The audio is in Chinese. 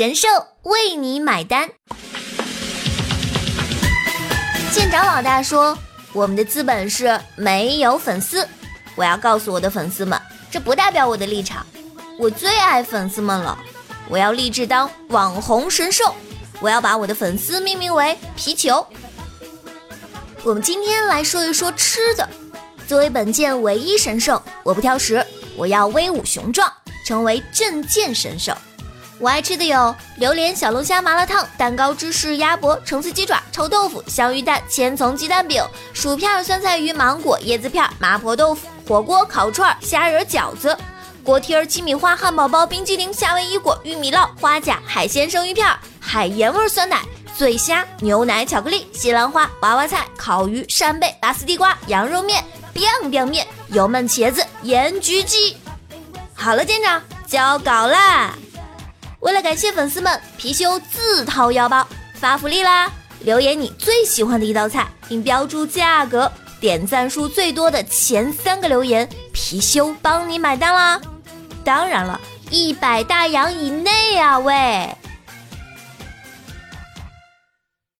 神兽为你买单。舰长老大说：“我们的资本是没有粉丝。”我要告诉我的粉丝们，这不代表我的立场。我最爱粉丝们了，我要立志当网红神兽。我要把我的粉丝命名为皮球。我们今天来说一说吃的。作为本舰唯一神兽，我不挑食，我要威武雄壮，成为镇舰神兽。我爱吃的有榴莲小龙虾麻辣烫、蛋糕芝士鸭脖、橙子鸡爪、臭豆腐、香芋蛋、千层鸡蛋饼、薯片、酸菜鱼、芒果、椰子片、麻婆豆腐、火锅、烤串、虾仁饺子、锅贴、鸡米花、汉堡包、冰激凌、夏威夷果、玉米烙、花甲、海鲜生鱼片、海盐味酸奶。醉虾、牛奶、巧克力、西兰花、娃娃菜、烤鱼、扇贝、拔丝地瓜、羊肉面、biang biang 面、油焖茄子、盐焗鸡。好了，舰长交稿啦！感谢粉丝们，貔貅自掏腰包发福利啦！留言你最喜欢的一道菜，并标注价格，点赞数最多的前三个留言，貔貅帮你买单啦！当然了，一百大洋以内啊喂！